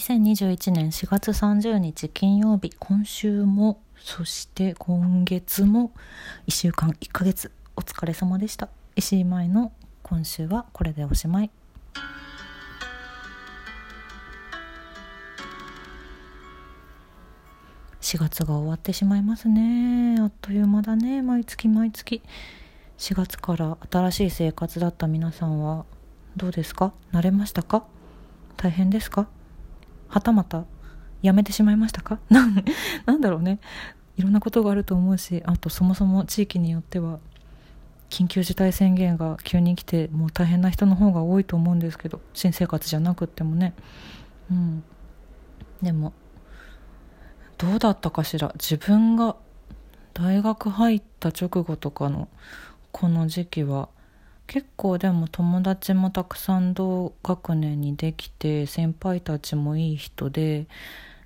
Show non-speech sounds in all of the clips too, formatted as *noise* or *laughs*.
2021年4月30日金曜日今週もそして今月も1週間1ヶ月お疲れ様でした。石井舞の今週はこれでおしまい。4月が終わってしまいますね。あっという間だね。毎月毎月。4月から新しい生活だった皆さんはどうですか？慣れましたか？大変ですか？はたまたやめてしまいましたか？*laughs* なんなんだろうね。いろんなことがあると思うしあとそもそも地域によっては緊急事態宣言が急に来てもう大変な人の方が多いと思うんですけど新生活じゃなくってもね。うん。でもどうだったかしら？自分が大学入った直後とかのこの時期は結構でも友達もたくさん同学年にできて先輩たちもいい人で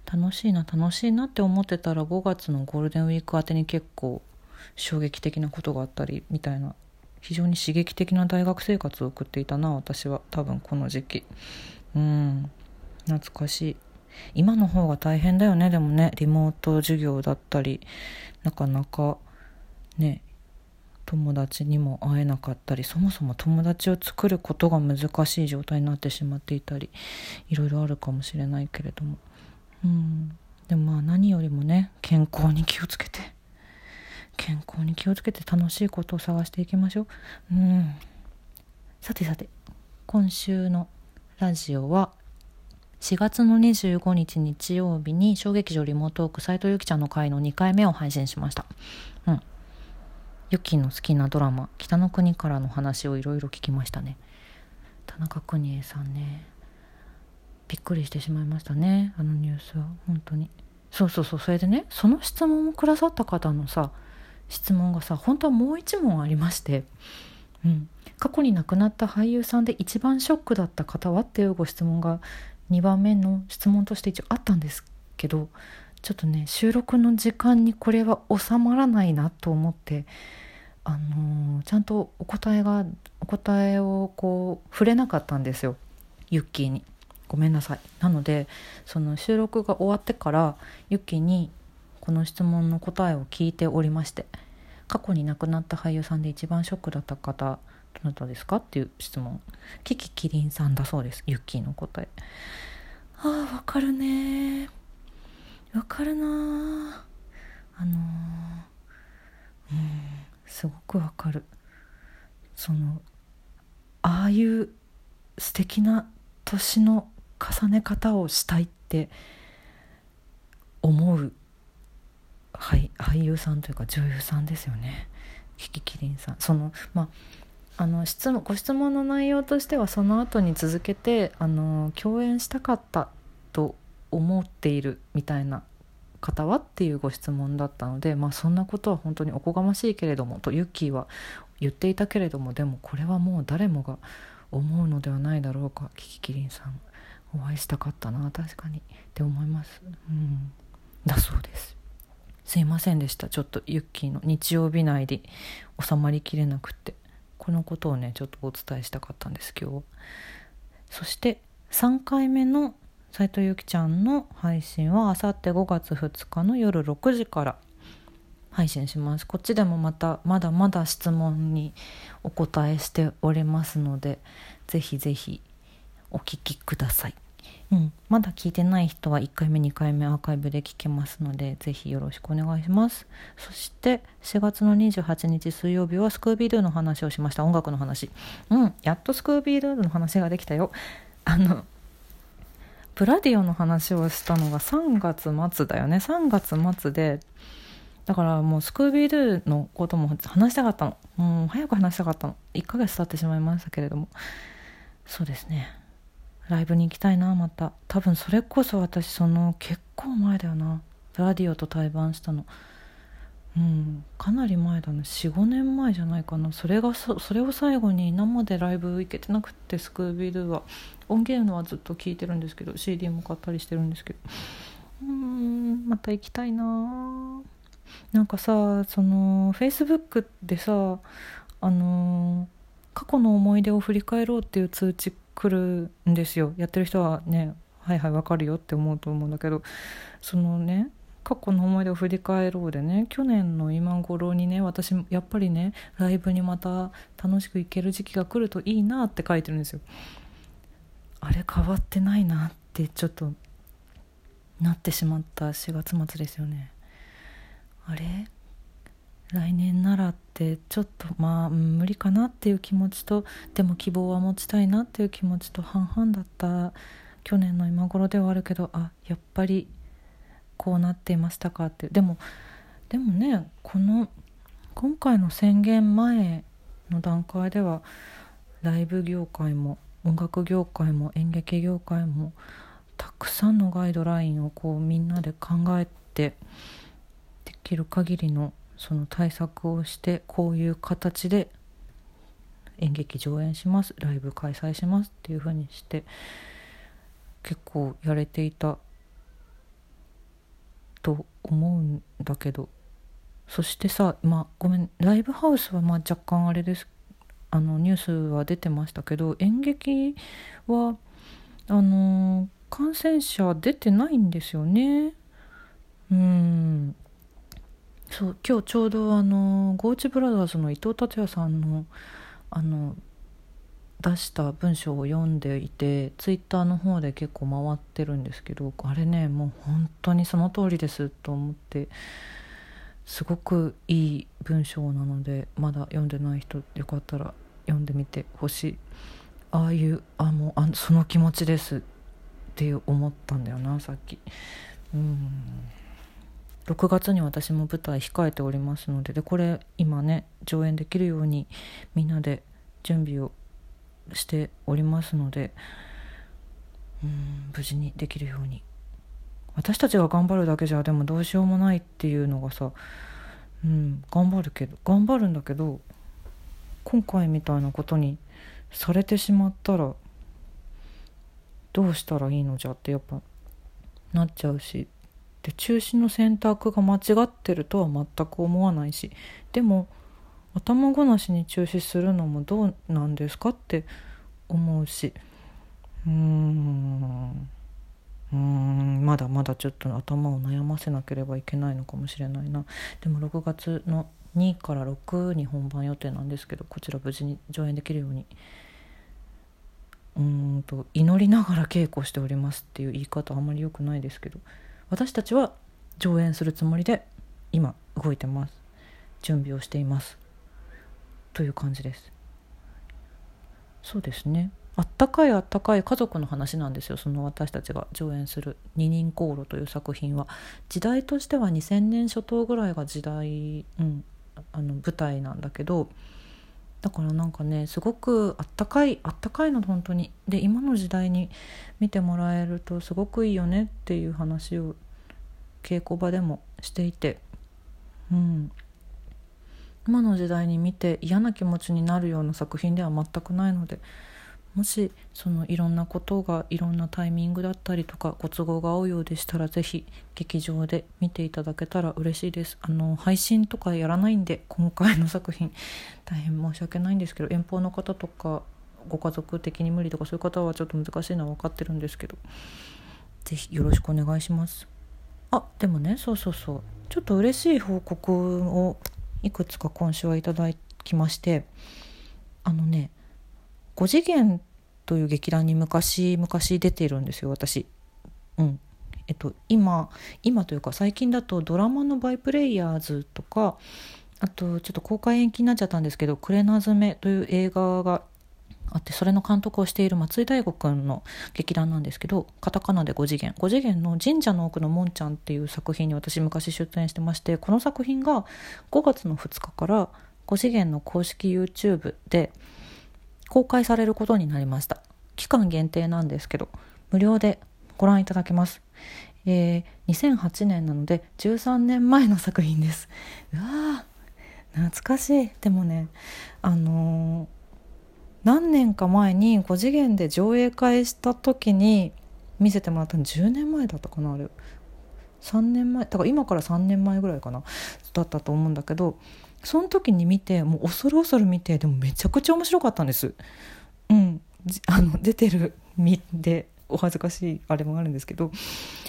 楽しいな楽しいなって思ってたら5月のゴールデンウィーク宛てに結構衝撃的なことがあったりみたいな非常に刺激的な大学生活を送っていたな私は多分この時期。うん懐かしい。今の方が大変だよねでもねリモート授業だったりなかなかね友達にも会えなかったりそもそも友達を作ることが難しい状態になってしまっていたりいろいろあるかもしれないけれども。うん。でもまあ何よりもね健康に気をつけて。健康に気をつけて楽しいことを探していきましょう。うん。さてさて今週のラジオは4月の25日日曜日に小劇場リモートーク斎藤由貴ちゃんの回の2回目を配信しました。うん。ユキの好きなドラマ「北の国から」の話をいろいろ聞きましたね。田中邦衛さんね。びっくりしてしまいましたねあのニュースは。本当に。そうそうそう。それでねその質問をくださった方のさ質問がさ本当はもう一問ありましてうん。過去に亡くなった俳優さんで一番ショックだった方はっていうご質問が2番目の質問として一応あったんですけどちょっとね収録の時間にこれは収まらないなと思ってあのー、ちゃんとお答えがお答えをこう触れなかったんですよ。ユッキーに。ごめんなさい。なのでその収録が終わってからユッキーにこの質問の答えを聞いておりまして過去に亡くなった俳優さんで一番ショックだった方どなたですかっていう質問。キキキリンさんだそうです。ユッキーの答え。ああわかるね。わかるなあのうん。すごくわかる。そのああいう素敵な年の重ね方をしたいって思う、はい、俳優さんというか女優さんですよね。キキキリンさん。そのまああの質問ご質問の内容としてはその後に続けてあの共演したかったと思っているみたいな方はっていうご質問だったので、まあ、そんなことは本当におこがましいけれどもとユッキーは言っていたけれどもでもこれはもう誰もが思うのではないだろうかキキキリンさん。お会いしたかったな確かに。って思います、うん、だそうです。すいませんでした。ちょっとユッキーの日曜日内で収まりきれなくって。このことをねちょっとお伝えしたかったんです今日そして3回目の斉藤由貴ちゃんの配信はあさって5月2日の夜6時から配信します。こっちでもまたまだまだ質問にお答えしておりますのでぜひぜひお聞きください、うん、まだ聞いてない人は1回目2回目アーカイブで聞けますのでぜひよろしくお願いします。そして4月の28日水曜日はスクービードゥの話をしました。音楽の話。うん。やっとスクービードゥの話ができたよ。あのプラディオの話をしたのが3月末だよね。3月末でだからもうスクービードゥのことも話したかったの。もう早く話したかったの。1ヶ月経ってしまいましたけれども。そうですね。ライブに行きたいなまた。多分それこそ私その結構前だよな。プラディオと対バンしたの。うん。かなり前だね。45年前じゃないかな。それがそれを最後に生でライブ行けてなくってスクービードゥは。音源のはずっと聴いてるんですけど CD も買ったりしてるんですけど。うんまた行きたいな。なんかさそのフェイスブックでさあの過去の思い出を振り返ろうっていう通知来るんですよ。やってる人はねはいはいわかるよって思うと思うんだけど。そのね過去の思い出を振り返ろうでね去年の今頃にね私やっぱりねライブにまた楽しく行ける時期が来るといいなって書いてるんですよ。あれ変わってないなってちょっとなってしまった4月末ですよね。あれ？来年ならってちょっとまあ無理かなっていう気持ちとでも希望は持ちたいなっていう気持ちと半々だった。去年の今頃ではあるけどあやっぱりこうなっていましたかって。でもでもねこの今回の宣言前の段階ではライブ業界も音楽業界も演劇業界もたくさんのガイドラインをこうみんなで考えてできる限りのその対策をしてこういう形で演劇上演します。ライブ開催しますっていうふうにして結構やれていたと思うんだけど。そしてさまあごめんライブハウスはまあ若干あれですあのニュースは出てましたけど演劇はあの感染者出てないんですよね。うん。そう今日ちょうどあのゴーチブラザーズの伊藤達也さんのあの出した文章を読んでいてツイッターの方で結構回ってるんですけどあれねもう本当にその通りですと思ってすごくいい文章なのでまだ読んでない人よかったら読んでみてほしい。ああいうあもうあその気持ちですって思ったんだよなさっき。うん。6月に私も舞台控えておりますのででこれ今ね上演できるようにみんなで準備をしておりますのでうん無事にできるように。私たちが頑張るだけじゃでもどうしようもないっていうのがさうん頑張るけど頑張るんだけど今回みたいなことにされてしまったらどうしたらいいのじゃってやっぱなっちゃうしで中止の選択が間違ってるとは全く思わないしでも頭ごなしに中止するのもどうなんですかって思うしうーんうんまだまだちょっと頭を悩ませなければいけないのかもしれないな。でも6月の2から6に本番予定なんですけどこちら無事に上演できるようにうんと祈りながら稽古しておりますっていう言い方あんまり良くないですけど私たちは上演するつもりで今動いてます。準備をしています。という感じです。そうです。ねあったかいあったかい家族の話なんですよ。その私たちが上演する「二人航路」という作品は。時代としては2000年初頭ぐらいが時代、うん、あの舞台なんだけどだからなんかねすごくあったかいあったかいの本当に。で今の時代に見てもらえるとすごくいいよねっていう話を稽古場でもしていて。うん。今の時代に見て嫌な気持ちになるような作品では全くないのでもしそのいろんなことがいろんなタイミングだったりとかご都合が合うようでしたら是非劇場で見ていただけたら嬉しいです。あの配信とかやらないんで今回の作品大変申し訳ないんですけど遠方の方とかご家族的に無理とかそういう方はちょっと難しいのは分かってるんですけど是非よろしくお願いします。あでもねそうそうそう。ちょっと嬉しい報告をいくつか今週はいただきましてあのね5次元という劇団に昔昔出てるんですよ私。うんえっと、今今というか最近だとドラマの「バイプレイヤーズ」とかあとちょっと公開延期になっちゃったんですけど「クレナズメ」という映画があってそれの監督をしている松井大吾君の劇団なんですけどカタカナで5次元5次元の「神社の奥のもんちゃん」っていう作品に私昔出演してましてこの作品が5月の2日から5次元の公式 YouTube で「公開されることになりました。期間限定なんですけど無料でご覧いただけます。えー、2008年なので13年前の作品です。うわ懐かしい。でもねあのー、何年か前に5次元で上映会した時に見せてもらったの10年前だったかなあれ。3年前だから今から3年前ぐらいかなだったと思うんだけどその時に見てもう恐る恐る見てでもめちゃくちゃ面白かったんです。うん、*laughs* あの出てる身でお恥ずかしいあれもあるんですけど。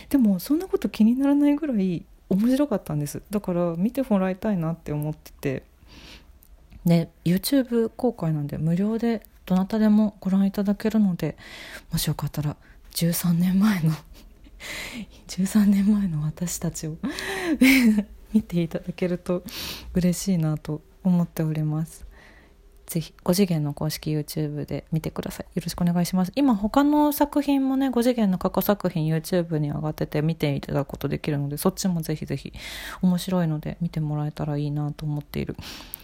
でもそんなこと気にならないぐらい面白かったんです。だから見てもらいたいなって思ってて。で YouTube 公開なんで無料でどなたでもご覧いただけるのでもしよかったら13年前の *laughs* 13年前の私たちを見ていただけると嬉しいなと思っております。ぜひ5次元の公式 YouTube で見てください。よろしくお願いします。今他の作品もね5次元の過去作品 YouTube に上がってて見ていただくことできるのでそっちもぜひぜひ面白いので見てもらえたらいいなと思っている。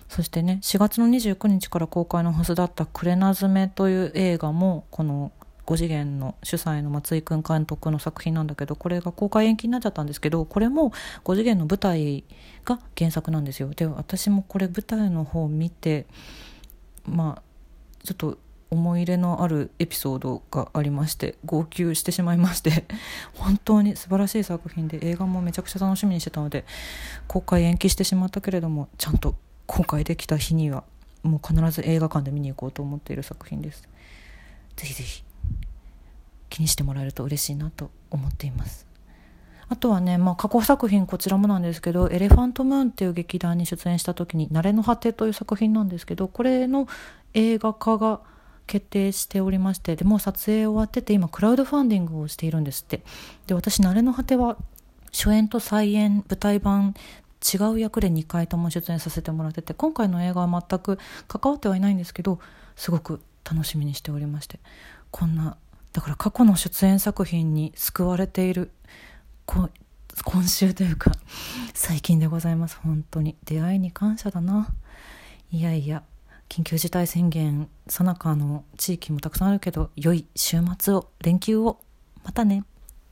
そしてね4月の29日から公開のはずだった「クレナズメ」という映画もこの5次元の主催の松井君監督の作品なんだけどこれが公開延期になっちゃったんですけどこれも5次元の舞台が原作なんですよ。で私もこれ舞台の方を見てまあちょっと思い入れのあるエピソードがありまして号泣してしまいまして *laughs* 本当に素晴らしい作品で映画もめちゃくちゃ楽しみにしてたので公開延期してしまったけれどもちゃんと公開できた日にはもう必ず映画館で見に行こうと思っている作品です。ぜひぜひ。気にしてもらえると嬉しいなと思っています。あとはね、まあ、過去作品こちらもなんですけど「エレファントムーン」っていう劇団に出演した時に「慣れの果て」という作品なんですけどこれの映画化が決定しておりましてでもう撮影終わってて今クラウドファンディングをしているんですって。で私「慣れの果て」は初演と再演舞台版違う役で2回とも出演させてもらってて今回の映画は全く関わってはいないんですけどすごく楽しみにしておりましてこんなだから過去の出演作品に救われている今週というか *laughs* 最近でございます。本当に。出会いに感謝だな。いやいや緊急事態宣言さなかの地域もたくさんあるけど良い週末を連休をまたね。